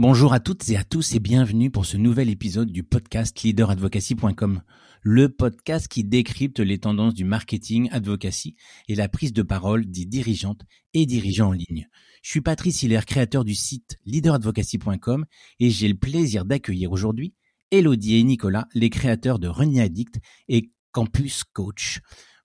Bonjour à toutes et à tous et bienvenue pour ce nouvel épisode du podcast leaderadvocacy.com, le podcast qui décrypte les tendances du marketing advocacy et la prise de parole des dirigeantes et dirigeants en ligne. Je suis Patrice Hiller, créateur du site leaderadvocacy.com et j'ai le plaisir d'accueillir aujourd'hui Elodie et Nicolas, les créateurs de Running Addict et Campus Coach.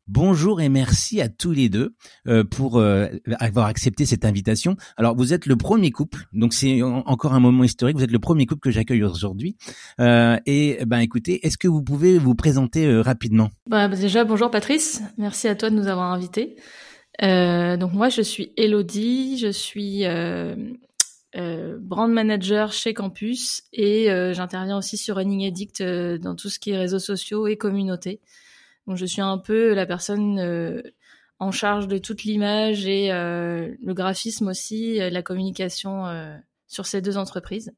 Bonjour et merci à tous les deux euh, pour euh, avoir accepté cette invitation. Alors vous êtes le premier couple, donc c'est encore un moment historique. Vous êtes le premier couple que j'accueille aujourd'hui. Euh, et ben écoutez, est-ce que vous pouvez vous présenter rapidement? Bah, Déjà bonjour Patrice, merci à toi de nous avoir invités. donc moi je suis Elodie, je suis brand manager chez Campus et j'interviens aussi sur Running Addict dans tout ce qui est réseaux sociaux et communauté. Donc je suis un peu la personne euh, en charge de toute l'image et euh, le graphisme aussi, la communication euh, sur ces deux entreprises.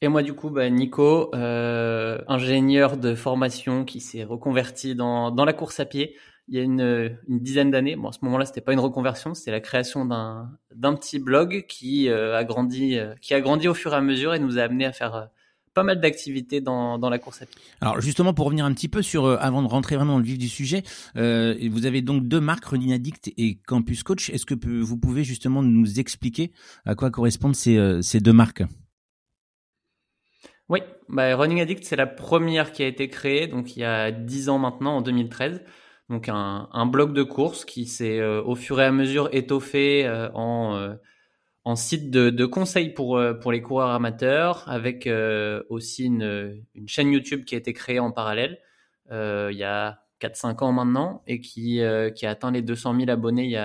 Et moi du coup, bah, Nico, ingénieur de formation qui s'est reconverti dans, dans la course à pied il y a une, une dizaine d'années. Bon, à ce moment-là, c'était pas une reconversion, c'était la création d'un d'un petit blog qui a grandi, qui a grandi au fur et à mesure et nous a amené à faire pas mal d'activités dans, dans la course à pied. Alors justement, pour revenir un petit peu sur, euh, avant de rentrer vraiment dans le vif du sujet, euh, vous avez donc deux marques, Running Addict et Campus Coach. Est-ce que vous pouvez justement nous expliquer à quoi correspondent ces, euh, ces deux marques? Oui, bah, Running Addict, c'est la première qui a été créée, donc il y a 10 ans maintenant, en 2013. Donc un, un blog de course qui s'est au fur et à mesure étoffé en site de, conseils pour, euh, pour les coureurs amateurs, avec euh, aussi une, chaîne YouTube qui a été créée en parallèle euh, il y a 4-5 ans maintenant et qui, qui a atteint les 200 000 abonnés il y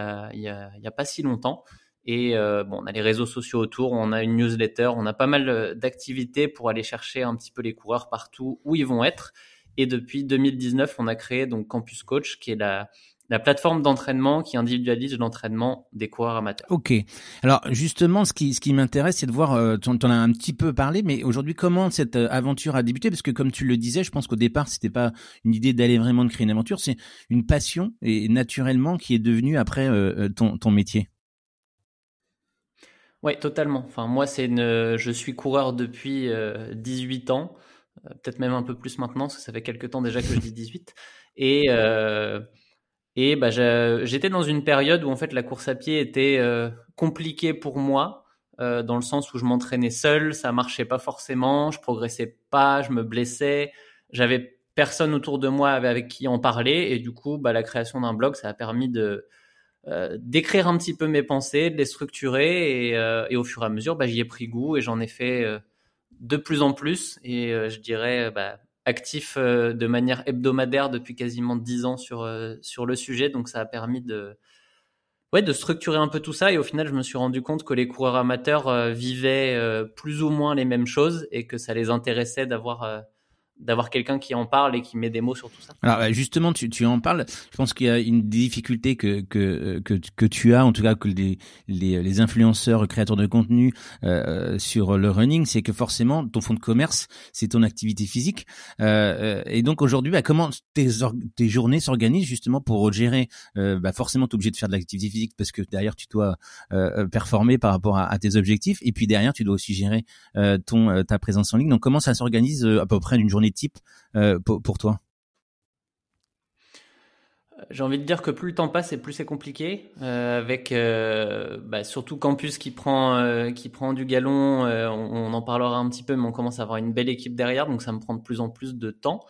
a, pas si longtemps. Et on a les réseaux sociaux autour, on a une newsletter, on a pas mal d'activités pour aller chercher un petit peu les coureurs partout où ils vont être. Et depuis 2019, on a créé donc Campus Coach, qui est la, la plateforme d'entraînement qui individualise l'entraînement des coureurs amateurs. Ok. Alors justement, ce qui, ce qui m'intéresse, c'est de voir, euh, tu en as un petit peu parlé, mais aujourd'hui, comment cette euh, aventure a débuté? Parce que comme tu le disais, je pense qu'au départ, c'était pas une idée d'aller vraiment de créer une aventure, c'est une passion et naturellement qui est devenue après euh, ton, ton métier. Oui, totalement. Enfin, moi, c'est une, je suis coureur depuis 18 ans, peut-être même un peu plus maintenant, parce que ça fait quelques temps déjà que je dis 18. Et et bah, j'étais dans une période où en fait la course à pied était euh, compliquée pour moi, euh, dans le sens où je m'entraînais seul, ça marchait pas forcément, je progressais pas, je me blessais, j'avais personne autour de moi avec qui en parler, et du coup, bah, la création d'un blog, ça a permis de euh, d'écrire un petit peu mes pensées, de les structurer, et, et au fur et à mesure, bah, j'y ai pris goût et j'en ai fait de plus en plus, et je dirais bah, actif euh, de manière hebdomadaire depuis quasiment dix ans sur, euh, sur le sujet. Donc ça a permis de, ouais, de structurer un peu tout ça. Et au final, je me suis rendu compte que les coureurs amateurs euh, vivaient plus ou moins les mêmes choses et que ça les intéressait d'avoir d'avoir quelqu'un qui en parle et qui met des mots sur tout ça. Alors euh, justement, tu, tu en parles. Je pense qu'il y a une difficulté que, que, que, que tu as, en tout cas que les, les, les influenceurs, créateurs de contenu euh, sur le running, c'est que forcément ton fonds de commerce, c'est ton activité physique. Euh, et donc aujourd'hui, bah, comment tes, tes journées s'organisent justement pour gérer euh, bah, Forcément, tu es obligé de faire de l'activité physique parce que derrière, tu dois euh, performer par rapport à, à, tes objectifs. Et puis derrière, tu dois aussi gérer ton ta présence en ligne. Donc comment ça s'organise à peu près d'une journée type euh, pour, toi? J'ai envie de dire que plus le temps passe et plus c'est compliqué, euh, avec euh, bah, surtout Campus qui prend qui prend du galon. On, en parlera un petit peu, mais on commence à avoir une belle équipe derrière, donc ça me prend de plus en plus de temps.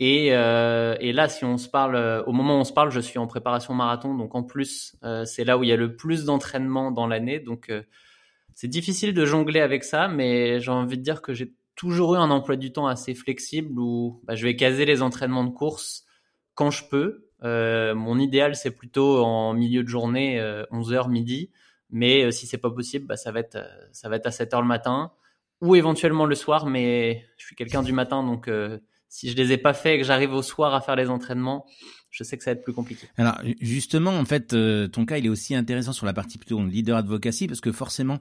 Et, et là, si on se parle, au moment où on se parle, je suis en préparation marathon, donc en plus, c'est là où il y a le plus d'entraînement dans l'année, donc c'est difficile de jongler avec ça, mais j'ai envie de dire que j'ai toujours eu un emploi du temps assez flexible où bah, je vais caser les entraînements de course quand je peux. Euh, mon idéal, c'est plutôt en milieu de journée, 11h, euh, midi. Mais euh, si c'est pas possible, bah, ça, va être, ça va être à 7h le matin ou éventuellement le soir. Mais je suis quelqu'un du matin, donc si je les ai pas faits et que j'arrive au soir à faire les entraînements, je sais que ça va être plus compliqué. Alors justement, en fait, ton cas il est aussi intéressant sur la partie plutôt leader advocacy parce que forcément,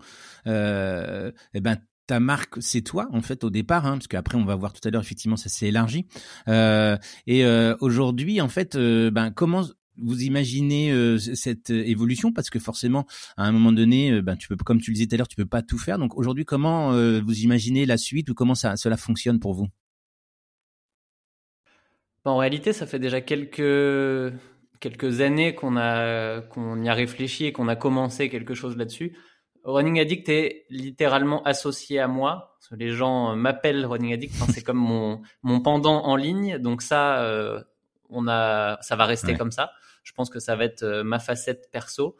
euh, eh ben ta marque, c'est toi en fait au départ, hein, parce qu'après on va voir tout à l'heure effectivement ça s'est élargi. Euh, et euh, aujourd'hui en fait, euh, ben comment vous imaginez cette évolution? Parce que forcément, à un moment donné, ben tu peux, comme tu le disais tout à l'heure, tu peux pas tout faire. Donc aujourd'hui, comment vous imaginez la suite ou comment ça, cela fonctionne pour vous? En réalité, ça fait déjà quelques quelques années qu'on a qu'on y a réfléchi et qu'on a commencé quelque chose là-dessus. Running Addict est littéralement associé à moi. Les gens m'appellent Running Addict. c'est comme mon, mon pendant en ligne. Donc ça, euh, on a, ça va rester comme ça. Je pense que ça va être euh, ma facette perso.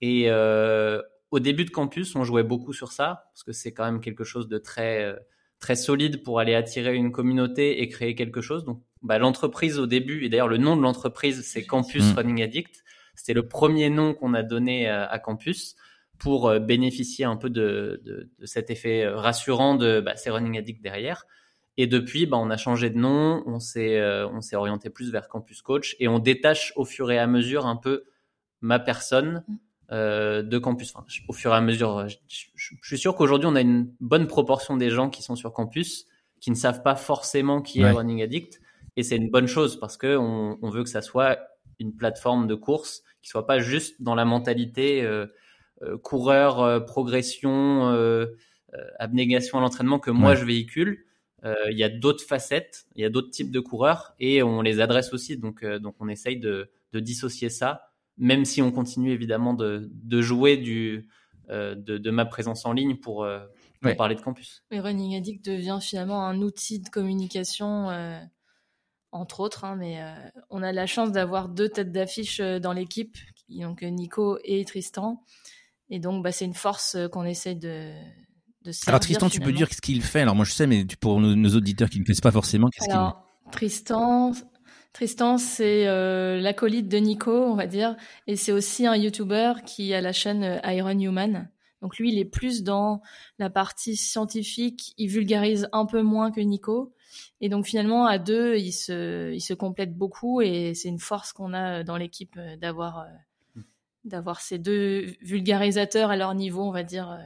Et euh, au début de campus, on jouait beaucoup sur ça parce que c'est quand même quelque chose de très euh, très solide pour aller attirer une communauté et créer quelque chose. Donc bah, l'entreprise au début et d'ailleurs le nom de l'entreprise c'est Campus mm. Running Addict. C'était le premier nom qu'on a donné à Campus pour euh, bénéficier un peu de, de, de cet effet euh, rassurant de bah, c'est Running Addict derrière. Et depuis, bah, on a changé de nom, on s'est euh, on s'est orienté plus vers Campus Coach et on détache au fur et à mesure un peu ma personne mm. euh, de Campus. Enfin, au fur et à mesure, je, je, suis sûr qu'aujourd'hui on a une bonne proportion des gens qui sont sur Campus qui ne savent pas forcément qui est Running Addict et c'est une bonne chose parce que on, on, veut que ça soit une plateforme de course qui soit pas juste dans la mentalité euh, coureur, euh, progression, euh, abnégation à l'entraînement que moi je véhicule. Il y a d'autres facettes, il y a d'autres types de coureurs et on les adresse aussi. Donc, donc on essaye de, de dissocier ça, même si on continue évidemment de, de jouer du, de, de, ma présence en ligne pour, pour parler de campus. Et Running Addict devient finalement un outil de communication, entre autres, hein, mais on a la chance d'avoir deux têtes d'affiche dans l'équipe, donc Nico et Tristan. Et donc, bah, c'est une force euh, qu'on essaie de, de Alors Tristan, tu peux dire ce qu'il fait. Alors moi, je sais, mais pour nos, auditeurs qui ne connaissent pas forcément, qu'est-ce qu'il fait Tristan, Tristan, c'est euh, l'acolyte de Nico, on va dire, et c'est aussi un YouTuber qui a la chaîne euh, Iron Human. Donc lui, il est plus dans la partie scientifique, il vulgarise un peu moins que Nico. Et donc finalement, à deux, ils se, ils se complètent beaucoup et c'est une force qu'on a dans l'équipe d'avoir d'avoir ces deux vulgarisateurs à leur niveau, on va dire. Euh.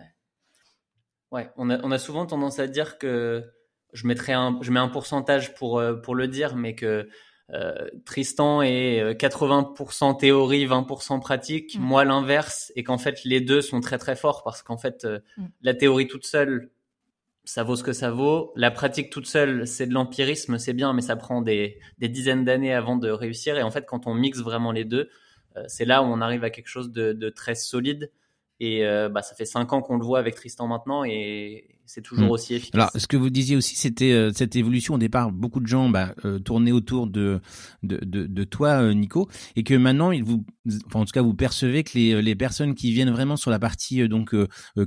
Ouais, on a, on a souvent tendance à dire que je mettrais un, je mets un pourcentage pour euh, pour le dire, mais que euh, Tristan est 80% théorie, 20% pratique. Mm. Moi l'inverse, et qu'en fait les deux sont très très forts parce qu'en fait mm. la théorie toute seule, ça vaut ce que ça vaut. La pratique toute seule, c'est de l'empirisme, c'est bien, mais ça prend des, des dizaines d'années avant de réussir. Et en fait, quand on mixe vraiment les deux, c'est là où on arrive à quelque chose de, très solide. Et euh, bah, ça fait cinq ans qu'on le voit avec Tristan maintenant et c'est toujours hmm. aussi efficace. Alors, ce que vous disiez aussi, c'était euh, cette évolution. Au départ, beaucoup de gens bah, euh, tournaient autour de, de, de, de toi, euh, Nico, et que maintenant, il vous, enfin, en tout cas, vous percevez que les, les personnes qui viennent vraiment sur la partie donc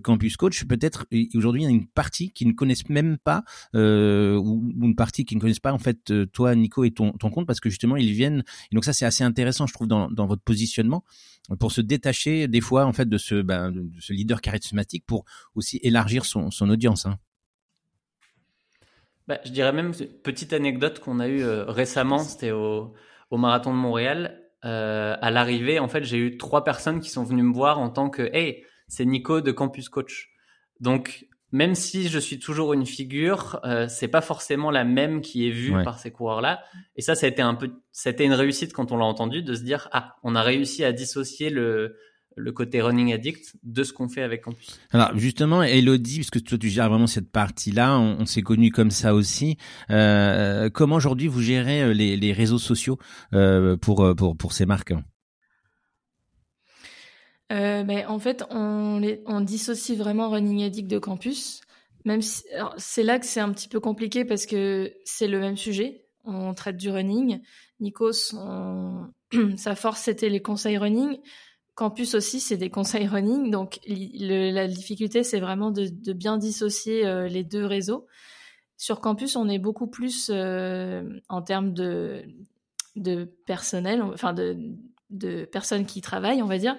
campus coach, peut-être aujourd'hui, il y a une partie qui ne connaissent même pas, ou, une partie qui ne connaissent pas en fait toi, Nico, et ton, ton compte, parce que justement, ils viennent. Et donc ça, c'est assez intéressant, je trouve, dans, dans votre positionnement pour se détacher des fois en fait de ce, de ce leader charismatique pour aussi élargir son, son audience. Hein. Bah, je dirais même petite anecdote qu'on a eue euh, récemment, c'était au, au, marathon de Montréal. Euh, à l'arrivée, en fait, j'ai eu trois personnes qui sont venues me voir en tant que Hey, c'est Nico de Campus Coach. Donc même si je suis toujours une figure, euh, c'est pas forcément la même qui est vue par ces coureurs-là. Et ça, ça a été un peu, c'était une réussite quand on l'a entendu de se dire ah, on a réussi à dissocier le le côté running addict de ce qu'on fait avec Campus. Alors justement, Elodie, puisque toi tu gères vraiment cette partie-là, on, s'est connu comme ça aussi. Euh, comment aujourd'hui vous gérez euh, les, les réseaux sociaux euh, pour, pour pour ces marques? Euh, ben, en fait, on, les, on dissocie vraiment Running Addict de campus. Même si, c'est là que c'est un petit peu compliqué parce que c'est le même sujet. On traite du running. Nikos, sa force c'était les conseils running. Campus aussi, c'est des conseils running. Donc, la difficulté, c'est vraiment de, bien dissocier euh, les deux réseaux. Sur campus, on est beaucoup plus euh, en termes de, personnel, enfin de, personnes qui travaillent, on va dire.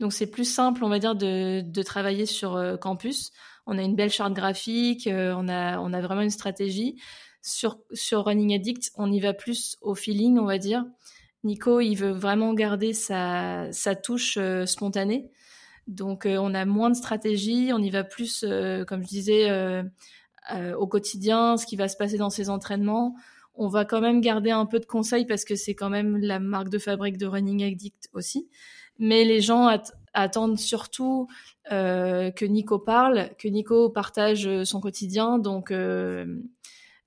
Donc c'est plus simple, on va dire, de, travailler sur euh, campus. On a une belle charte graphique, on, a, on a vraiment une stratégie. Sur, sur Running Addict, on y va plus au feeling, on va dire. Nico, il veut vraiment garder sa, sa touche euh, spontanée. Donc on a moins de stratégie, on y va plus, comme je disais, au quotidien, ce qui va se passer dans ses entraînements On va quand même garder un peu de conseils parce que c'est quand même la marque de fabrique de Running Addict aussi. Mais les gens attendent surtout euh, que Nico parle, que Nico partage son quotidien. Donc, euh,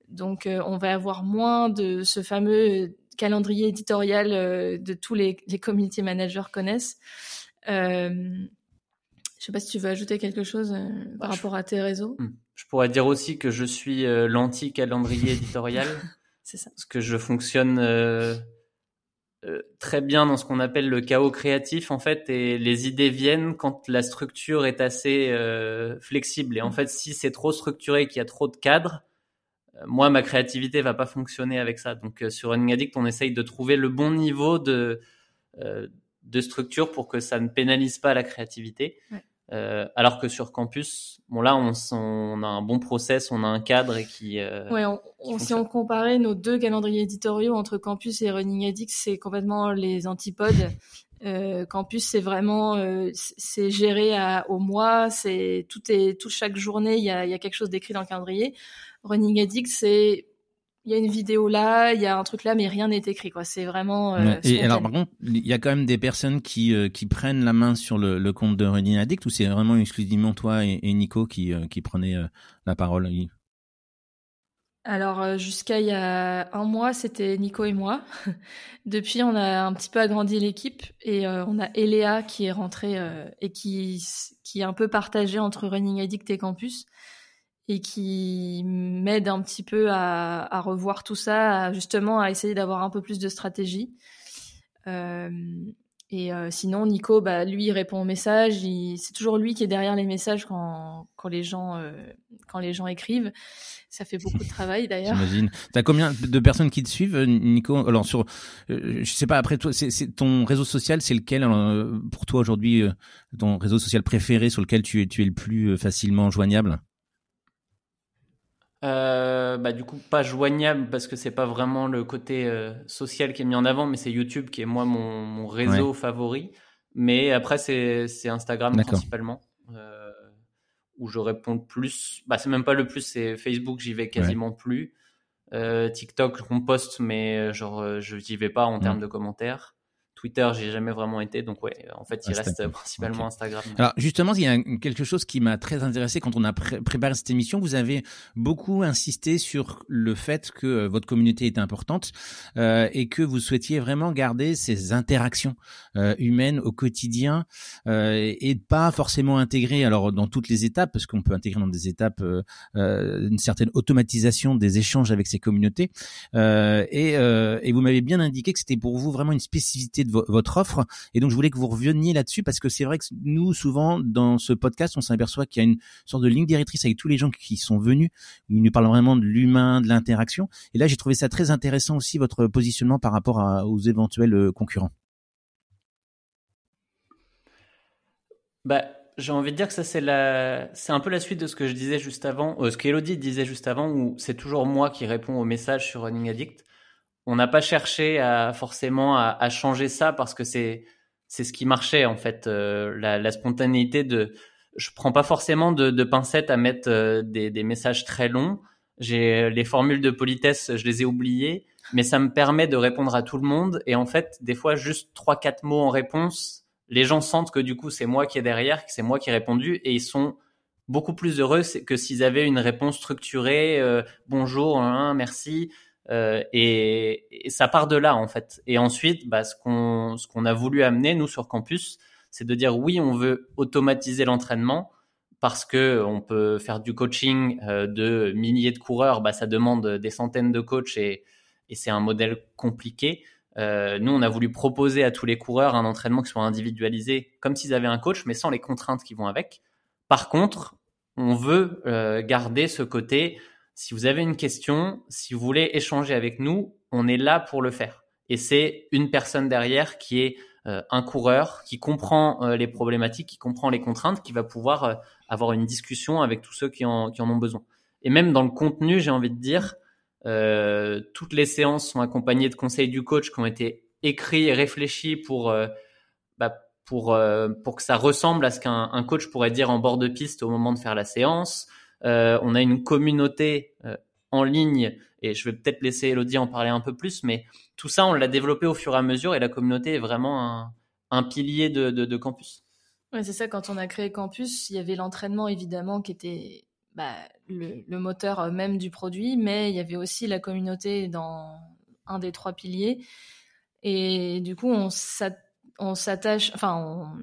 donc on va avoir moins de ce fameux calendrier éditorial de tous les, les community managers connaissent. Euh, je sais pas si tu veux ajouter quelque chose euh, par bah, rapport à tes réseaux. Hmm. Je pourrais dire aussi que je suis euh, l'anti-calendrier éditorial. C'est ça. Parce que je fonctionne très bien dans ce qu'on appelle le chaos créatif, en fait, et les idées viennent quand la structure est assez flexible. Et en hmm. fait, si c'est trop structuré, qu'il y a trop de cadres, moi, ma créativité va pas fonctionner avec ça. Donc, sur Running Addict, on essaye de trouver le bon niveau de de structure pour que ça ne pénalise pas la créativité. Euh, alors que sur campus, bon là, on, on, a un bon process, on a un cadre et qui. Euh, ouais, on, si on comparait nos deux calendriers éditoriaux entre campus et Running Addict, c'est complètement les antipodes. Euh, campus, c'est vraiment, euh, c'est géré à, au mois, c'est tout est tout chaque journée, il y a, y a quelque chose d'écrit dans le calendrier. Running Addict, c'est il y a une vidéo là, il y a un truc là, mais rien n'est écrit quoi. C'est vraiment. Euh, et alors par contre, il y a quand même des personnes qui euh, qui prennent la main sur le, le compte de Running Addict ou c'est vraiment exclusivement toi et, Nico qui euh, qui prenaient la parole. Alors jusqu'à il y a un mois, c'était Nico et moi. Depuis, on a un petit peu agrandi l'équipe et on a Eléa qui est rentrée et qui qui est un peu partagée entre Running Addict et Campus et qui m'aide un petit peu à, à, revoir tout ça, justement à essayer d'avoir un peu plus de stratégie. Euh, et euh, sinon, Nico, bah, lui, il répond aux messages. C'est toujours lui qui est derrière les messages quand, quand, les, gens, euh, quand les gens écrivent. Ça fait beaucoup de travail d'ailleurs. J'imagine. T'as combien de personnes qui te suivent, Nico? Alors sur, euh, je sais pas. Après toi, c'est ton réseau social, c'est lequel? Pour toi aujourd'hui, ton réseau social préféré sur lequel tu es, tu es le plus facilement joignable? Euh, bah, du coup, pas joignable parce que c'est pas vraiment le côté euh, social qui est mis en avant, mais c'est YouTube qui est moi mon, mon réseau favori. Mais après, c'est Instagram principalement euh, où je réponds plus. Bah, c'est même pas le plus, c'est Facebook, j'y vais quasiment plus. Euh, TikTok, on poste, mais genre, je j'y vais pas en termes de commentaires. Twitter, j'ai jamais vraiment été, donc ouais, en fait, il reste principalement Instagram. Alors justement, il y a quelque chose qui m'a très intéressé quand on a préparé cette émission. Vous avez beaucoup insisté sur le fait que euh, votre communauté est importante euh, et que vous souhaitiez vraiment garder ces interactions euh, humaines au quotidien euh, et pas forcément intégrer alors dans toutes les étapes, parce qu'on peut intégrer dans des étapes une certaine automatisation des échanges avec ces communautés. et, et vous m'avez bien indiqué que c'était pour vous vraiment une spécificité de votre offre. Et donc, je voulais que vous reveniez là-dessus parce que c'est vrai que nous, souvent, dans ce podcast, on s'aperçoit qu'il y a une sorte de ligne directrice avec tous les gens qui sont venus, où ils nous parlent vraiment de l'humain, de l'interaction. Et là, j'ai trouvé ça très intéressant aussi, votre positionnement par rapport aux éventuels euh, concurrents. Bah, j'ai envie de dire que ça c'est la, c'est un peu la suite de ce que je disais juste avant, euh, ce qu'Elodie disait juste avant, où c'est toujours moi qui réponds aux messages sur Running Addict on n'a pas cherché à forcément à, changer ça parce que c'est c'est ce qui marchait en fait euh, la, spontanéité de je prends pas forcément de, de pincettes à mettre euh, des, des, messages très longs. J'ai les formules de politesse je les ai oubliées mais ça me permet de répondre à tout le monde. Et en fait des fois juste trois quatre mots en réponse les gens sentent que du coup c'est moi qui est derrière que c'est moi qui ai répondu et ils sont beaucoup plus heureux que s'ils avaient une réponse structurée euh, bonjour hein, merci euh, et, ça part de là en fait. Et ensuite, bah, ce qu'on a voulu amener nous sur campus, c'est de dire oui, on veut automatiser l'entraînement parce que on peut faire du coaching euh, de milliers de coureurs, bah, ça demande des centaines de coachs et, c'est un modèle compliqué. Euh, nous, on a voulu proposer à tous les coureurs un entraînement qui soit individualisé, comme s'ils avaient un coach, mais sans les contraintes qui vont avec. Par contre, on veut garder ce côté si vous avez une question, si vous voulez échanger avec nous, on est là pour le faire. Et c'est une personne derrière qui est euh, un coureur, qui comprend euh, les problématiques, qui comprend les contraintes, qui va pouvoir euh, avoir une discussion avec tous ceux qui en, qui en ont besoin. Et même dans le contenu, j'ai envie de dire, toutes les séances sont accompagnées de conseils du coach qui ont été écrits et réfléchis pour bah, pour pour que ça ressemble à ce qu'un coach pourrait dire en bord de piste au moment de faire la séance. Euh, on a une communauté euh, en ligne, et je vais peut-être laisser Elodie en parler un peu plus, mais tout ça, on l'a développé au fur et à mesure et la communauté est vraiment un, pilier de, campus. Ouais, c'est ça, quand on a créé Campus, il y avait l'entraînement évidemment qui était bah, le, moteur même du produit, mais il y avait aussi la communauté dans un des trois piliers. Et du coup, on s'attache, enfin,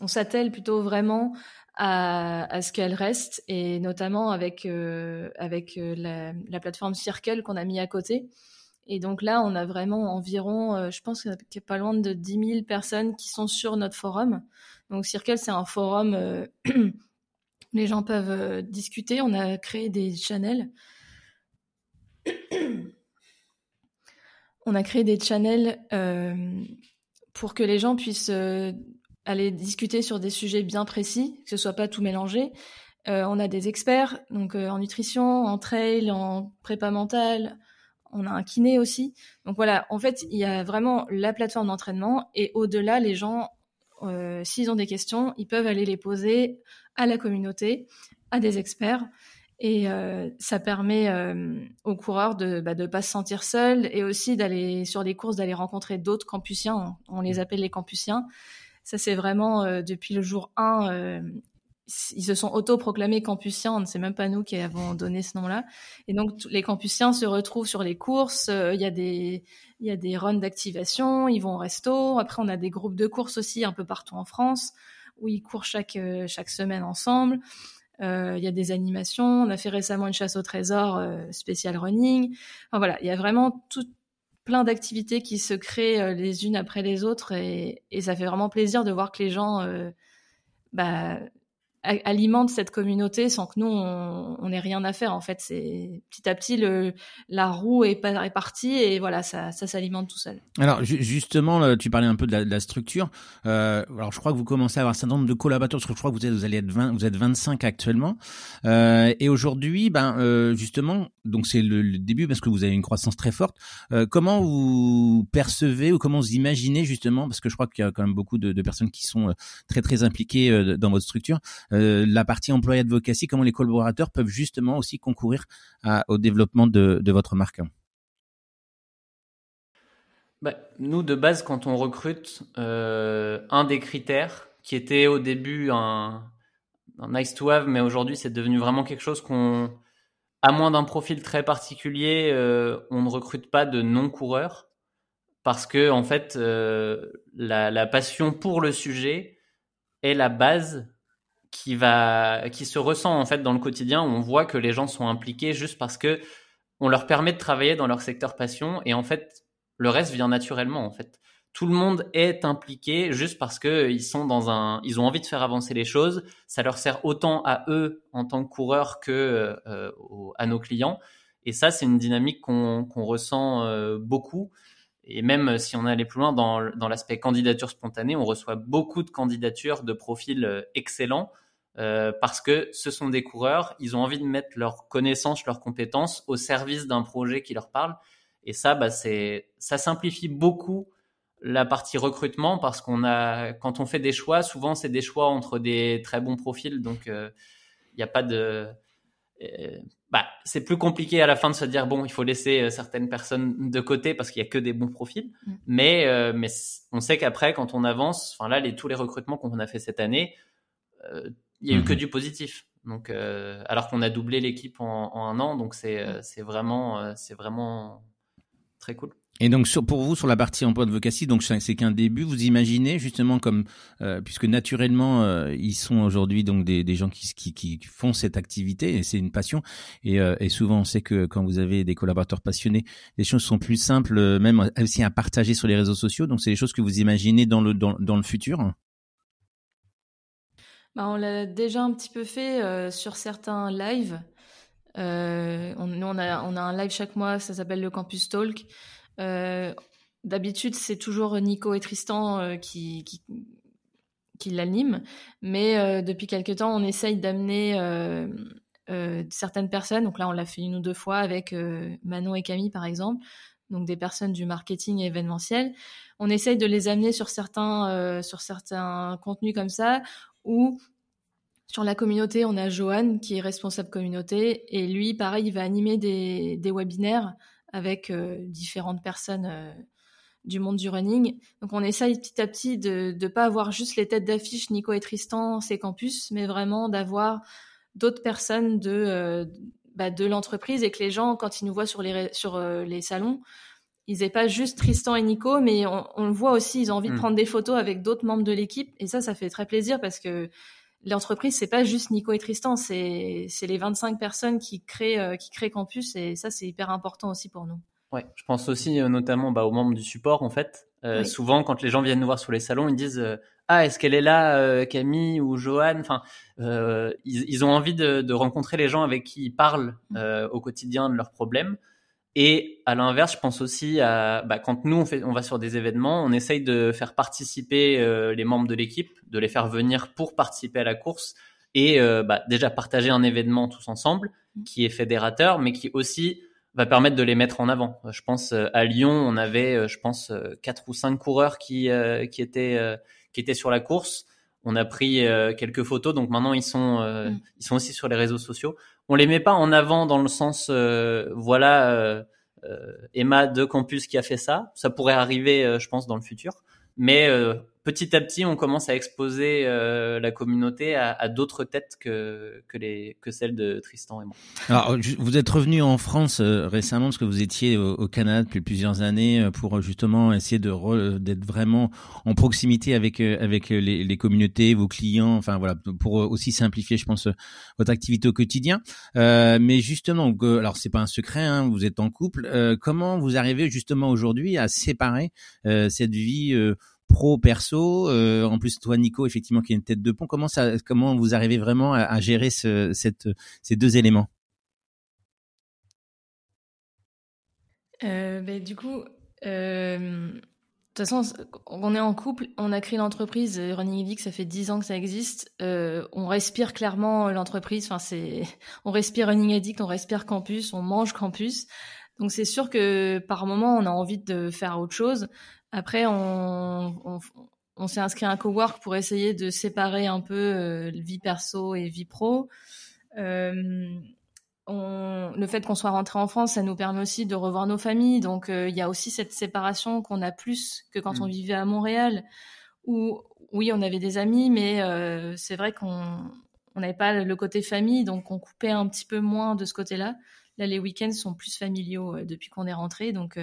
on, s'attelle plutôt vraiment à, ce qu'elle reste, et notamment avec, euh, avec euh, la, la, plateforme Circle qu'on a mis à côté. Et donc là, on a vraiment environ, euh, je pense qu'il y a pas loin de 10 000 personnes qui sont sur notre forum. Donc Circle, c'est un forum euh, les gens peuvent euh, discuter. On a créé des channels. on a créé des channels pour que les gens puissent aller discuter sur des sujets bien précis, que ce soit pas tout mélangé. on a des experts donc en nutrition, en trail, en prépa mentale, on a un kiné aussi. Donc voilà, en fait, il y a vraiment la plateforme d'entraînement et au-delà, les gens, euh, s'ils ont des questions, ils peuvent aller les poser à la communauté, à des experts. Et euh, ça permet euh, aux coureurs de ne bah, pas se sentir seuls et aussi d'aller sur les courses, d'aller rencontrer d'autres campusiens. On, les appelle les campusiens. Ça, c'est vraiment depuis le jour 1 ils se sont autoproclamés campusiens, c'est même pas nous qui avons donné ce nom-là. Et donc les campusiens se retrouvent sur les courses, euh, il y a des il y a des runs d'activation, ils vont au resto, après on a des groupes de courses aussi un peu partout en France où ils courent chaque euh, chaque semaine ensemble. Euh, il y a des animations, on a fait récemment une chasse au trésor euh, spécial running. Enfin voilà, il y a vraiment tout plein d'activités qui se créent les unes après les autres et, ça fait vraiment plaisir de voir que les gens bah, alimente cette communauté sans que nous on n'ait rien à faire en fait. C'est petit à petit la roue est, est partie et voilà ça ça s'alimente tout seul. Alors justement tu parlais un peu de la, structure. Euh, alors je crois que vous commencez à avoir un certain nombre de collaborateurs parce que je crois que vous êtes vous allez être 20 vous êtes 25 actuellement. Euh, et aujourd'hui ben euh, justement donc c'est le, début parce que vous avez une croissance très forte. Comment vous percevez ou comment vous imaginez justement parce que je crois qu'il y a quand même beaucoup de, de personnes qui sont très très impliquées dans votre structure la partie employé advocacy, comment les collaborateurs peuvent justement aussi concourir au développement de, votre marque? Bah, Nous, de base, quand on recrute, euh, un des critères qui était au début un, nice to have, mais aujourd'hui c'est devenu vraiment quelque chose qu'on, à moins d'un profil très particulier, euh, on ne recrute pas de non-coureurs parce que en fait, la, passion pour le sujet est la base qui va, qui se ressent en fait dans le quotidien on voit que les gens sont impliqués juste parce que on leur permet de travailler dans leur secteur passion et en fait le reste vient naturellement en fait. Tout le monde est impliqué juste parce que ils sont dans un, ils ont envie de faire avancer les choses. Ça leur sert autant à eux en tant que coureurs que euh, à nos clients. Et ça, c'est une dynamique qu'on ressent euh, beaucoup. Et même si on allait plus loin dans, dans l'aspect candidature spontanée, on reçoit beaucoup de candidatures de profils euh, excellents euh, parce que ce sont des coureurs, ils ont envie de mettre leurs connaissances, leurs compétences au service d'un projet qui leur parle. Et ça, bah, c'est, ça simplifie beaucoup la partie recrutement parce qu'on a, quand on fait des choix, souvent c'est des choix entre des très bons profils, donc il euh, n'y a pas de, euh, bah, c'est plus compliqué à la fin de se dire bon, il faut laisser certaines personnes de côté parce qu'il y a que des bons profils. Mm. Mais, mais on sait qu'après, quand on avance, enfin là, les, tous les recrutements qu'on a fait cette année, il y a eu que mhm. du positif. Donc, euh, alors qu'on a doublé l'équipe en, un an, donc c'est euh, c'est vraiment euh, c'est vraiment très cool. Et donc sur, pour vous sur la partie emploi advocacy, donc c'est qu'un début. Vous imaginez justement comme puisque naturellement ils sont aujourd'hui donc des, des gens qui, qui, qui font cette activité et c'est une passion. Et, et souvent on sait que quand vous avez des collaborateurs passionnés, les choses sont plus simples, même aussi à partager sur les réseaux sociaux. Donc c'est des choses que vous imaginez dans le dans, dans le futur. Bah, on l'a déjà un petit peu fait euh, sur certains lives. Euh, nous, on a, un live chaque mois, ça s'appelle le Campus Talk. Euh, d'habitude, c'est toujours Nico et Tristan qui, l'animent. Mais depuis quelques temps, on essaye d'amener certaines personnes. Donc là, on l'a fait une ou deux fois avec Manon et Camille, par exemple. Donc des personnes du marketing événementiel. On essaye de les amener sur certains, sur certains contenus comme ça où Sur la communauté, on a Johan qui est responsable communauté et lui, pareil, il va animer des, webinaires avec différentes personnes du monde du running. Donc on essaye petit à petit de ne pas avoir juste les têtes d'affiche Nico et Tristan, ces campus, mais vraiment d'avoir d'autres personnes de, euh, bah, de l'entreprise et que les gens, quand ils nous voient sur euh, les salons, ils n'aient pas juste Tristan et Nico, mais on, le voit aussi, ils ont envie de hmm. prendre des photos avec d'autres membres de l'équipe. Et ça, ça fait très plaisir parce que l'entreprise, c'est pas juste Nico et Tristan, c'est les 25 personnes qui créent, euh, qui créent Campus. Et ça, c'est hyper important aussi pour nous. Ouais, je pense aussi euh, notamment bah, aux membres du support en fait. Euh, souvent, quand les gens viennent nous voir sur les salons, ils disent euh, ah est-ce qu'elle est là, Camille ou Joanne Enfin, ils, ont envie de, rencontrer les gens avec qui ils parlent mm. au quotidien de leurs problèmes. Et à l'inverse, je pense aussi à bah, quand nous on, fait, on va sur des événements, on essaye de faire participer les membres de l'équipe, de les faire venir pour participer à la course et bah, déjà partager un événement tous ensemble mm. qui est fédérateur, mais qui aussi va permettre de les mettre en avant. Je pense euh, à Lyon, on avait, euh, je pense, euh, quatre ou cinq coureurs qui qui étaient qui étaient sur la course. On a pris quelques photos, donc maintenant ils sont mm. ils sont aussi sur les réseaux sociaux. On les met pas en avant dans le sens voilà Emma de campus qui a fait ça. Ça pourrait arriver, je pense, dans le futur. Mais petit à petit, on commence à exposer euh, la communauté à, d'autres têtes que, que, les, que celles de Tristan et moi. Alors, vous êtes revenu en France euh, récemment parce que vous étiez au, Canada depuis plusieurs années euh, pour justement essayer de d'être vraiment en proximité avec avec les, les, communautés, vos clients, enfin voilà, pour aussi simplifier, je pense, votre activité au quotidien. mais justement, alors c'est pas un secret, hein, vous êtes en couple. comment vous arrivez justement aujourd'hui à séparer cette vie pro perso euh, en plus toi Nico effectivement qui est une tête de pont comment ça comment vous arrivez vraiment à, gérer ce, cette, ces deux éléments? Euh, ben, du coup euh, de toute façon, on est en couple, on a créé l'entreprise Running Evic, ça fait dix ans que ça existe. on respire clairement l'entreprise. Enfin, c'est, on respire Running Addict, on respire Campus, on mange Campus. Donc c'est sûr que par moment, on a envie de faire autre chose. Après, on, on, s'est inscrit à un cowork pour essayer de séparer un peu euh, vie perso et vie pro. Euh, on, le fait qu'on soit rentré en France, ça nous permet aussi de revoir nos familles. Donc, euh, il y a aussi cette séparation qu'on a plus que quand on mm. vivait à Montréal, où oui, on avait des amis, mais c'est vrai qu'on n'avait pas le côté famille, donc on coupait un petit peu moins de ce côté-là. Là, les week-ends sont plus familiaux depuis qu'on est rentré, donc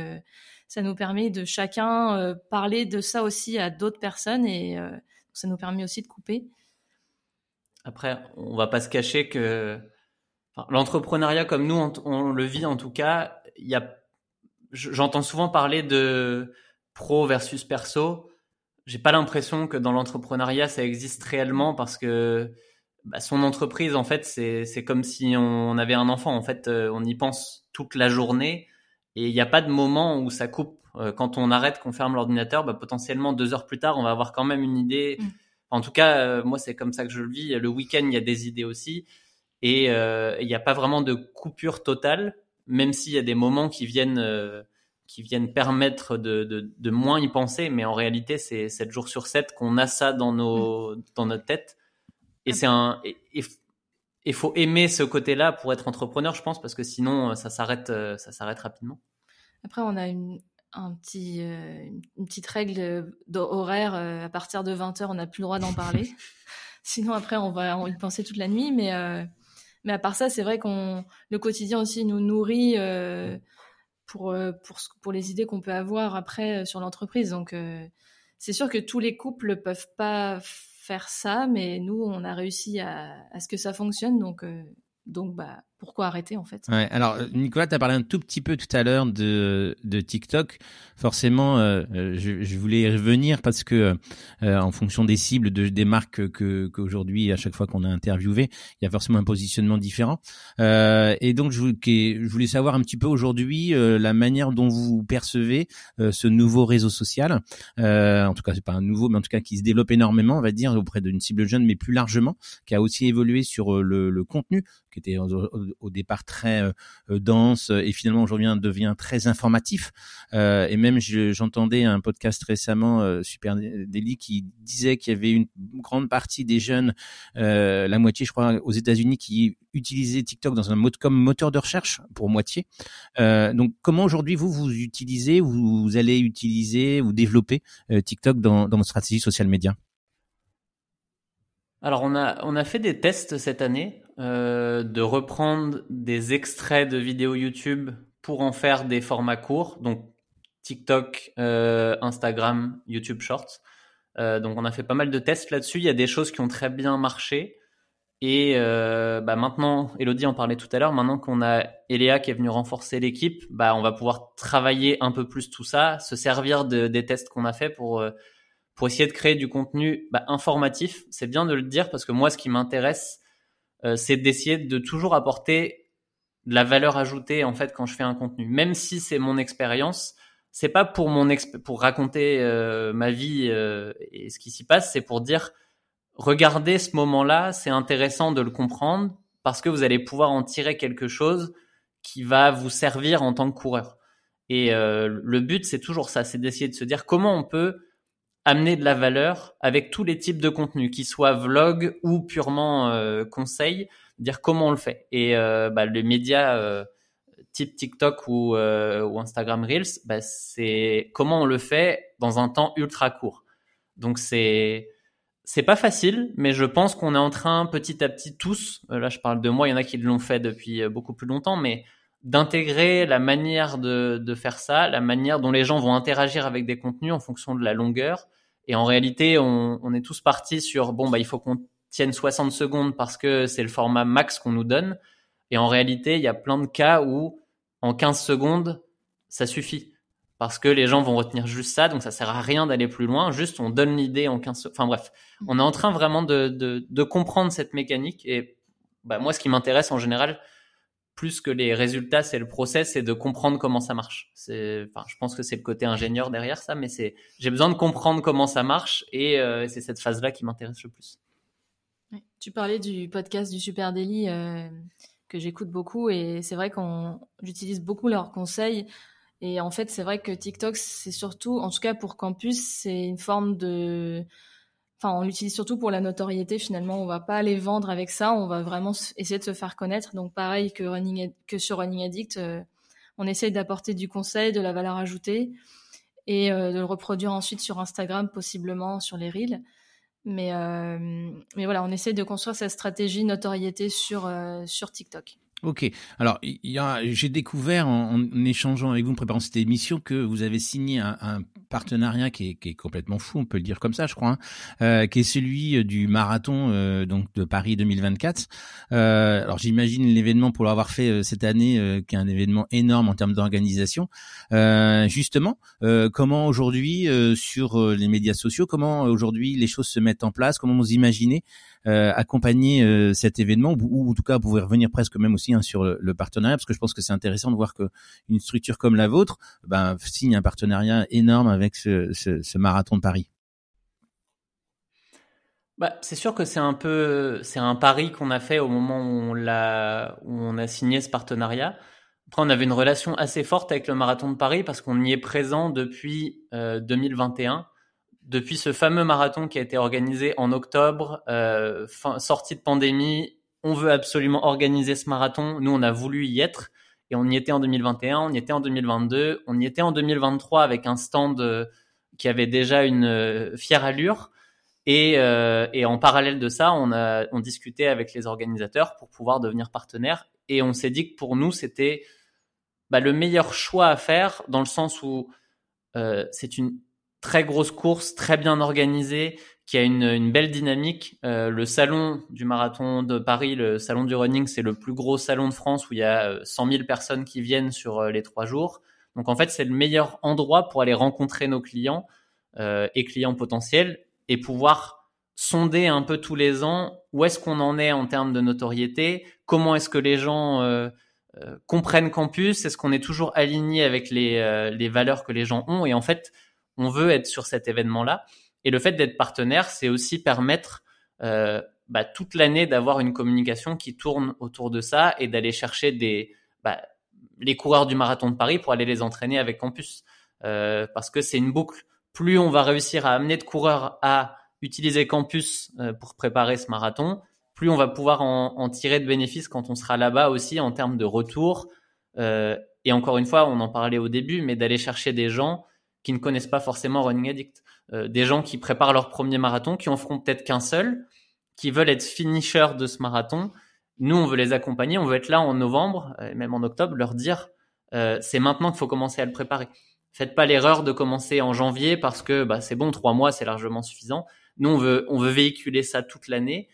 ça nous permet de chacun euh, parler de ça aussi à d'autres personnes et euh, ça nous permet aussi de couper. Après, on va pas se cacher que l'entrepreneuriat comme nous on, le vit en tout cas, y a j'entends souvent parler de pro versus perso. J'ai pas l'impression que dans l'entrepreneuriat ça existe réellement parce que bah, son entreprise en fait c'est comme si on avait un enfant en fait euh, on y pense toute la journée et il n'y a pas de moment où ça coupe. Euh, quand on arrête, qu'on ferme l'ordinateur, bah, potentiellement deux heures plus tard, on va avoir quand même une idée. Mm. En tout cas, euh, moi, c'est comme ça que je le vis. Le week-end, il y a des idées aussi. Et euh, il n'y a pas vraiment de coupure totale, même s'il y a des moments qui viennent, qui viennent permettre de, de, de, moins y penser. Mais en réalité, c'est 7 jours sur 7 qu'on a ça dans, nos, mm. dans notre tête. Et c'est un il faut aimer ce côté-là pour être entrepreneur, je pense, parce que sinon, euh, ça s'arrête, euh, ça s'arrête rapidement. Après, on a une, un petit, euh, une petite règle d'horaire. à partir de 20h, on n'a plus le droit d'en parler. sinon, après, on va y penser toute la nuit. Mais, mais à part ça, c'est vrai qu'on le quotidien aussi nous nourrit pour, pour, pour les idées qu'on peut avoir après sur l'entreprise. Donc, c'est sûr que tous les couples peuvent pas faire ça, mais nous, on a réussi à, à ce que ça fonctionne. Donc, euh, donc bah, pourquoi arrêter en fait ouais, Alors Nicolas, tu as parlé un tout petit peu tout à l'heure de, TikTok. Forcément, euh, je, je, voulais y revenir parce que euh, en fonction des cibles de, des marques que qu'aujourd'hui, à chaque fois qu'on a interviewé, il y a forcément un positionnement différent. Euh, et donc, je, voulais savoir un petit peu aujourd'hui euh, la manière dont vous percevez euh, ce nouveau réseau social. en tout cas, c'est pas un nouveau, mais en tout cas qui se développe énormément, on va dire, auprès d'une cible jeune, mais plus largement, qui a aussi évolué sur le, le contenu qui était au départ très dense et finalement aujourd'hui devient très informatif. et même j'entendais un podcast récemment, Super Daily, qui disait qu'il y avait une grande partie des jeunes, la moitié je crois aux États-Unis, qui utilisaient TikTok dans un mode comme moteur de recherche pour moitié. donc comment aujourd'hui vous vous utilisez, vous, vous allez utiliser ou développer TikTok dans, dans votre stratégie social média alors on a on a fait des tests cette année euh, de reprendre des extraits de vidéos YouTube pour en faire des formats courts, donc TikTok, euh, Instagram, YouTube Shorts. Euh, donc on a fait pas mal de tests là-dessus. Il y a des choses qui ont très bien marché. Et bah maintenant, Elodie en parlait tout à l'heure, maintenant qu'on a Eléa qui est venue renforcer l'équipe, bah on va pouvoir travailler un peu plus tout ça, se servir de, des tests qu'on a fait pour pour essayer de créer du contenu bah, informatif. C'est bien de le dire parce que moi, ce qui m'intéresse, euh, c'est d'essayer de toujours apporter de la valeur ajoutée en fait quand je fais un contenu, même si c'est mon expérience. C'est pas pour mon pour raconter euh, ma vie euh, et ce qui s'y passe, c'est pour dire regardez ce moment-là, c'est intéressant de le comprendre parce que vous allez pouvoir en tirer quelque chose qui va vous servir en tant que coureur. Et le but, c'est toujours ça, c'est d'essayer de se dire comment on peut amener de la valeur avec tous les types de contenus, qu'ils soient vlog ou purement euh, conseils, dire comment on le fait. Et euh, bah, les médias euh, type TikTok ou, ou Instagram Reels, bah, c'est comment on le fait dans un temps ultra court. Donc c'est c'est pas facile, mais je pense qu'on est en train petit à petit tous, là je parle de moi, il y en a qui l'ont fait depuis beaucoup plus longtemps, mais d'intégrer la manière de, de, faire ça, la manière dont les gens vont interagir avec des contenus en fonction de la longueur. Et en réalité, on, on est tous partis sur bon bah il faut qu'on tienne 60 secondes parce que c'est le format max qu'on nous donne. Et en réalité, il y a plein de cas où en 15 secondes, ça suffit parce que les gens vont retenir juste ça, donc ça sert à rien d'aller plus loin. Juste, on donne l'idée en 15 secondes. Enfin bref, on est en train vraiment de, de, de comprendre cette mécanique. Et bah, moi, ce qui m'intéresse en général, plus que les résultats, c'est le process, c'est de comprendre comment ça marche. Je pense que c'est le côté ingénieur derrière ça, mais j'ai besoin de comprendre comment ça marche et euh, c'est cette phase-là qui m'intéresse le plus. Tu parlais du podcast du Super Daily euh, que j'écoute beaucoup et c'est vrai qu'on j'utilise beaucoup leurs conseils et en fait c'est vrai que TikTok c'est surtout, en tout cas pour Campus, c'est une forme de On l'utilise surtout pour la notoriété. Finalement, on va pas aller vendre avec ça. On va vraiment essayer de se faire connaître. Donc, pareil que, sur Running Addict, euh, on essaye d'apporter du conseil, de la valeur ajoutée et euh, de le reproduire ensuite sur Instagram, possiblement sur les reels. Mais, euh, voilà, on essaye de construire cette stratégie notoriété sur TikTok. Ok. Alors, j'ai découvert en, échangeant avec vous, en préparant cette émission, que vous avez signé un, partenariat qui est, qui est, complètement fou, on peut le dire comme ça, je crois, hein, euh, qui est celui euh, du marathon euh, donc de Paris 2024. Euh, alors, j'imagine l'événement pour l'avoir fait euh, cette année, qui est un événement énorme en termes d'organisation. justement, comment aujourd'hui sur les médias sociaux, comment aujourd'hui les choses se mettent en place, comment vous imaginez euh, accompagner euh, cet événement ou, en tout cas vous pouvez revenir presque même aussi hein, sur le, partenariat parce que je pense que c'est intéressant de voir que une structure comme la vôtre ben, signe un partenariat énorme avec ce, marathon de Paris. Bah, c'est sûr que c'est un peu c'est un pari qu'on a fait au moment où on a signé ce partenariat. Après, on avait une relation assez forte avec le marathon de Paris parce qu'on y est présent depuis euh, 2021 depuis ce fameux marathon qui a été organisé en octobre, euh, sortie de pandémie, on veut absolument organiser ce marathon. Nous, on a voulu y être et on y était en 2021, on y était en 2022, on y était en 2023 avec un stand euh, qui avait déjà une euh, fière allure. Et, en parallèle de ça, on a on discutait avec les organisateurs pour pouvoir devenir partenaire. Et on s'est dit que pour nous, c'était bah, le meilleur choix à faire dans le sens où c'est une très grosse course, très bien organisée, qui a une, une belle dynamique. Euh, le salon du marathon de Paris, le salon du running, c'est le plus gros salon de France où il y a 100 euh, 000 personnes qui viennent sur euh, les trois jours. Donc en fait, c'est le meilleur endroit pour aller rencontrer nos clients euh, et clients potentiels et pouvoir sonder un peu tous les ans où est-ce qu'on en est en termes de notoriété, comment est-ce que les gens euh, comprennent Campus, est-ce qu'on est toujours aligné avec les, les valeurs que les gens ont et en fait on veut être sur cet événement-là. Et le fait d'être partenaire, c'est aussi permettre euh, bah, toute l'année d'avoir une communication qui tourne autour de ça et d'aller chercher des bah, les coureurs du marathon de Paris pour aller les entraîner avec Campus. Euh, parce que c'est une boucle. Plus on va réussir à amener de coureurs à utiliser Campus euh, pour préparer ce marathon, plus on va pouvoir en, tirer de bénéfices quand on sera là-bas aussi en termes de retour. Et encore une fois, on en parlait au début, mais d'aller chercher des gens qui ne connaissent pas forcément Running Addict. Euh, des gens qui préparent leur premier marathon, qui en feront peut-être qu'un seul, qui veulent être finisher de ce marathon. Nous, on veut les accompagner, on veut être là en novembre, et même en octobre, leur dire euh, c'est maintenant qu'il faut commencer à le préparer. Faites pas l'erreur de commencer en janvier parce que bah, c'est bon, trois mois, c'est largement suffisant. Nous, on veut, on veut véhiculer ça toute l'année.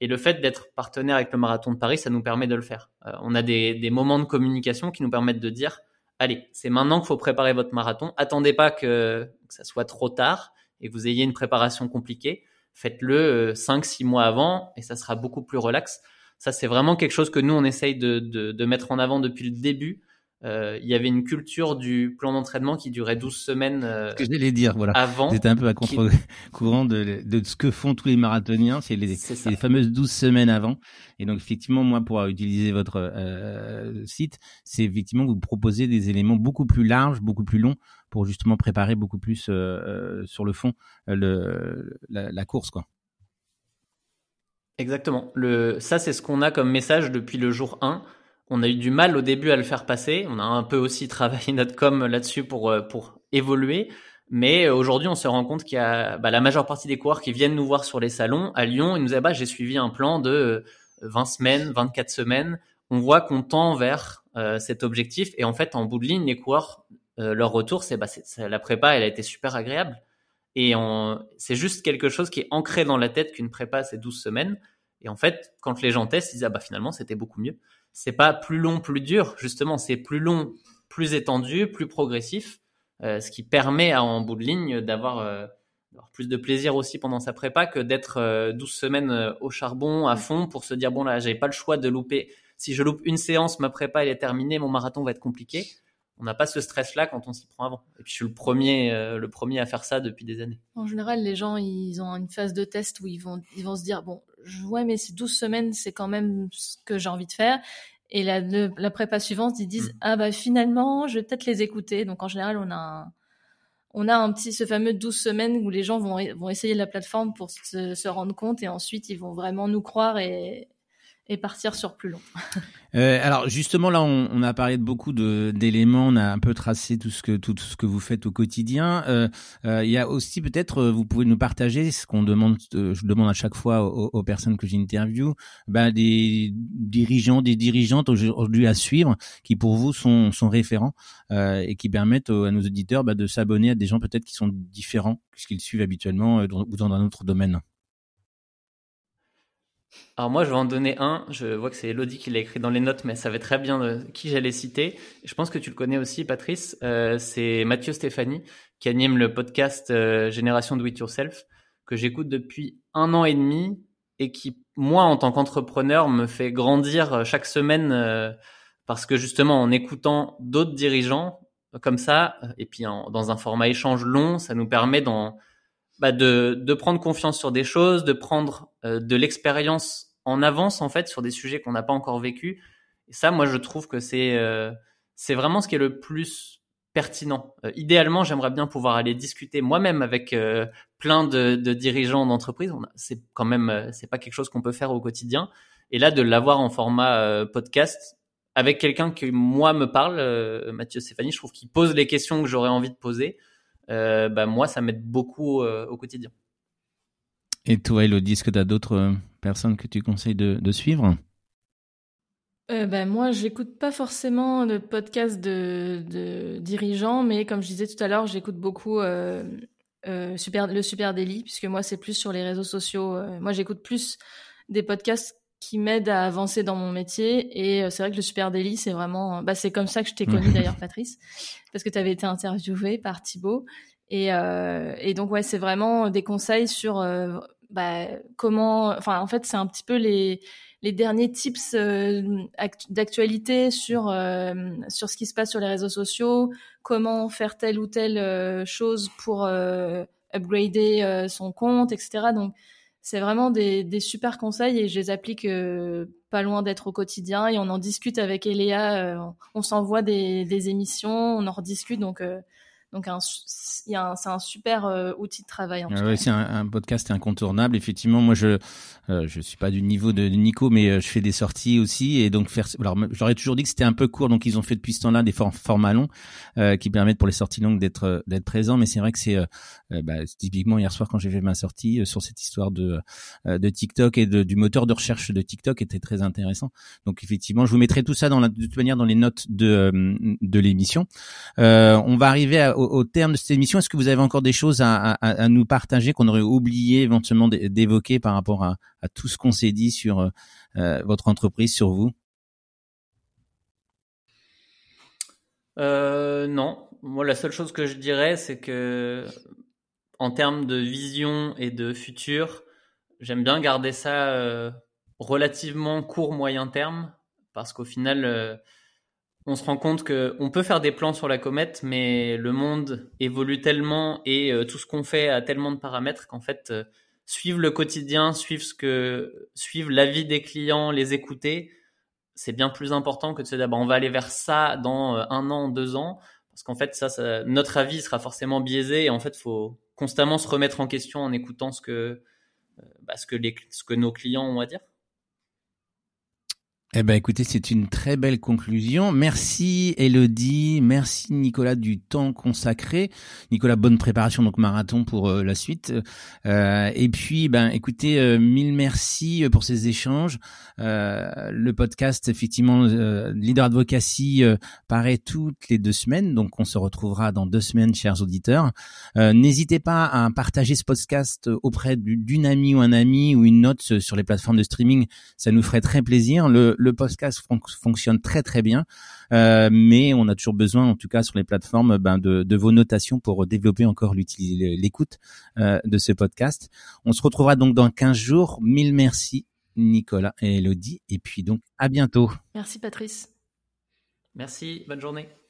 Et le fait d'être partenaire avec le Marathon de Paris, ça nous permet de le faire. Euh, on a des, des, moments de communication qui nous permettent de dire, allez, c'est maintenant qu'il faut préparer votre marathon. Attendez pas que, ça soit trop tard et que vous ayez une préparation compliquée. Faites-le 5-6 euh, mois avant et ça sera beaucoup plus relax. Ça, c'est vraiment quelque chose que nous, on essaye de, de mettre en avant depuis le début euh, il y avait une culture du plan d'entraînement qui durait 12 semaines euh, ce que j'allais dire voilà. avant c'était un peu à contre-courant de, de, ce que font tous les marathoniens c'est les, les, fameuses 12 semaines avant. Et donc effectivement moi pour utiliser votre euh, site c'est effectivement vous proposez des éléments beaucoup plus larges beaucoup plus longs pour justement préparer beaucoup plus euh, euh sur le fond euh, le, la, la course quoi. Exactement. Le, ça, c'est ce qu'on a comme message depuis le jour 1 on a eu du mal au début à le faire passer. On a un peu aussi travaillé notre com là-dessus pour, euh, pour évoluer. Mais euh, aujourd'hui, on se rend compte qu'il y a bah, la majeure partie des coureurs qui viennent nous voir sur les salons à Lyon. Ils nous disent bah, j'ai suivi un plan de 20 euh, semaines, 24 semaines. On voit qu'on tend vers cet objectif. Et en fait, en bout de ligne, les coureurs, leur retour, c'est bah, la prépa, elle a été super agréable. Et c'est juste quelque chose qui est ancré dans la tête qu'une prépa, c'est 12 semaines. Et en fait, quand les gens testent, ils disent ah bah finalement c'était beaucoup mieux c'est pas plus long, plus dur. Justement, c'est plus long, plus étendu, plus progressif, euh, ce qui permet à, en bout de ligne d'avoir euh, plus de plaisir aussi pendant sa prépa que d'être euh, 12 semaines euh, au charbon à fond pour se dire bon là, j'avais pas le choix de louper. Si je loupe une séance, ma prépa elle est terminée, mon marathon va être compliqué. On n'a pas ce stress-là quand on s'y prend avant. Et puis je suis le premier, le premier à faire ça depuis des années. En général, les gens, ils ont une phase de test où ils vont, ils vont se dire bon, ouais, mais ces 12 semaines, c'est quand même ce que j'ai envie de faire. Et la, la prépa suivante, ils disent, mm. ah bah finalement, je vais peut-être les écouter. Donc en général, on a un, on a un petit, ce fameux 12 semaines où les gens vont, vont essayer la plateforme pour se, se rendre compte et ensuite ils vont vraiment nous croire et, et partir sur plus long. euh, alors justement là, on, on, a parlé de beaucoup d'éléments, on a un peu tracé tout ce que tout ce que vous faites au quotidien. Euh, euh, il y a aussi peut-être, euh, vous pouvez nous partager ce qu'on demande, euh, je demande à chaque fois aux, aux personnes que j'interviewe, ben des dirigeants, des dirigeantes aujourd'hui à suivre, qui pour vous sont sont référents euh, et qui permettent à nos auditeurs ben, de s'abonner à des gens peut-être qui sont différents puisqu'ils suivent habituellement ou dans un autre domaine. Alors moi, je vais en donner un. Je vois que c'est Elodie qui l'a écrit dans les notes, mais ça savait très bien de qui j'allais citer. Je pense que tu le connais aussi, Patrice. Euh, c'est Mathieu Stéphanie qui anime le podcast euh, Génération Do It Yourself que j'écoute depuis un an et demi et qui, moi, en tant qu'entrepreneur, me fait grandir euh, chaque semaine euh, parce que justement, en écoutant d'autres dirigeants comme ça, et puis dans un format échange long, ça nous permet dans bah de, prendre confiance sur des choses, de prendre euh, de l'expérience en avance en fait sur des sujets qu'on n'a pas encore vécu. Et ça, moi, je trouve que c'est euh, c'est vraiment ce qui est le plus pertinent. Euh, idéalement, j'aimerais bien pouvoir aller discuter moi-même avec plein de, dirigeants d'entreprise. C'est quand même c'est pas quelque chose qu'on peut faire au quotidien. Et là, de l'avoir en format podcast avec quelqu'un qui moi me parle, Mathieu Stéphanie, je trouve qu'il pose les questions que j'aurais envie de poser euh, bah, moi, ça m'aide beaucoup euh, au quotidien. Et toi, Elodie, est-ce que tu as d'autres euh, personnes que tu conseilles de, de suivre? Euh, ben moi, j'écoute pas forcément de podcast de, de, dirigeants, mais comme je disais tout à l'heure, j'écoute beaucoup euh, euh, super, le Super Daily, puisque moi, c'est plus sur les réseaux sociaux. moi, j'écoute plus des podcasts qui m'aide à avancer dans mon métier. Et euh, c'est vrai que le Super Daily, c'est vraiment, bah, c'est comme ça que je t'ai connu d'ailleurs, Patrice, parce que tu avais été interviewé par Thibaut. Et, euh, et donc, ouais, c'est vraiment des conseils sur euh, bah, comment, enfin, en fait, c'est un petit peu les, les derniers tips euh, d'actualité sur, euh, sur ce qui se passe sur les réseaux sociaux, comment faire telle ou telle chose pour upgrader son compte, etc. Donc, c'est vraiment des, super conseils et je les applique pas loin d'être au quotidien et on en discute avec Eléa. on s'envoie des, des, émissions, on en rediscute donc donc c'est un super euh, outil de travail. Ah c'est un, un, podcast incontournable. Effectivement, moi je euh, je suis pas du niveau de, Nico, mais euh, je fais des sorties aussi et donc faire. Alors j'aurais toujours dit que c'était un peu court, donc ils ont fait depuis ce temps-là des formats longs euh, qui permettent pour les sorties longues d'être d'être présents. Mais c'est vrai que c'est bah, typiquement hier soir quand j'ai fait ma sortie sur cette histoire de de TikTok et de, du moteur de recherche de TikTok était très intéressant. Donc effectivement, je vous mettrai tout ça dans la, de toute manière dans les notes de de l'émission. on va arriver à, au, terme de cette émission, est-ce que vous avez encore des choses à, nous partager qu'on aurait oublié éventuellement d'évoquer par rapport à, tout ce qu'on s'est dit sur euh, euh, votre entreprise, sur vous? Euh, Non, moi la seule chose que je dirais, c'est que en termes de vision et de futur, j'aime bien garder ça relativement court moyen terme parce qu'au final on se rend compte que on peut faire des plans sur la comète, mais le monde évolue tellement et euh, tout ce qu'on fait a tellement de paramètres qu'en fait, euh, suivre le quotidien, suivre ce que, suivre l'avis des clients, les écouter, c'est bien plus important que de se dire, bah, on va aller vers ça dans euh, un an, deux ans, parce qu'en fait, ça, ça, notre avis sera forcément biaisé et en fait, faut constamment se remettre en question en écoutant ce que, bah, ce que les, ce que nos clients ont à dire. Eh ben, écoutez, c'est une très belle conclusion. Merci Elodie, merci Nicolas du temps consacré. Nicolas, bonne préparation donc marathon pour euh, la suite. Euh, et puis, ben, écoutez, euh, mille merci pour ces échanges. le podcast, effectivement, Leader Advocacy paraît toutes les deux semaines, donc on se retrouvera dans deux semaines, chers auditeurs. N'hésitez pas à partager ce podcast auprès d'une amie ou un ami ou une note sur les plateformes de streaming. Ça nous ferait très plaisir. Le podcast fonctionne très très bien, euh, mais on a toujours besoin, en tout cas sur les plateformes, ben, de, vos notations pour développer encore l'écoute euh, de ce podcast. On se retrouvera donc dans 15 jours. Mille merci Nicolas et Elodie, et puis donc à bientôt. Merci Patrice. Merci, bonne journée.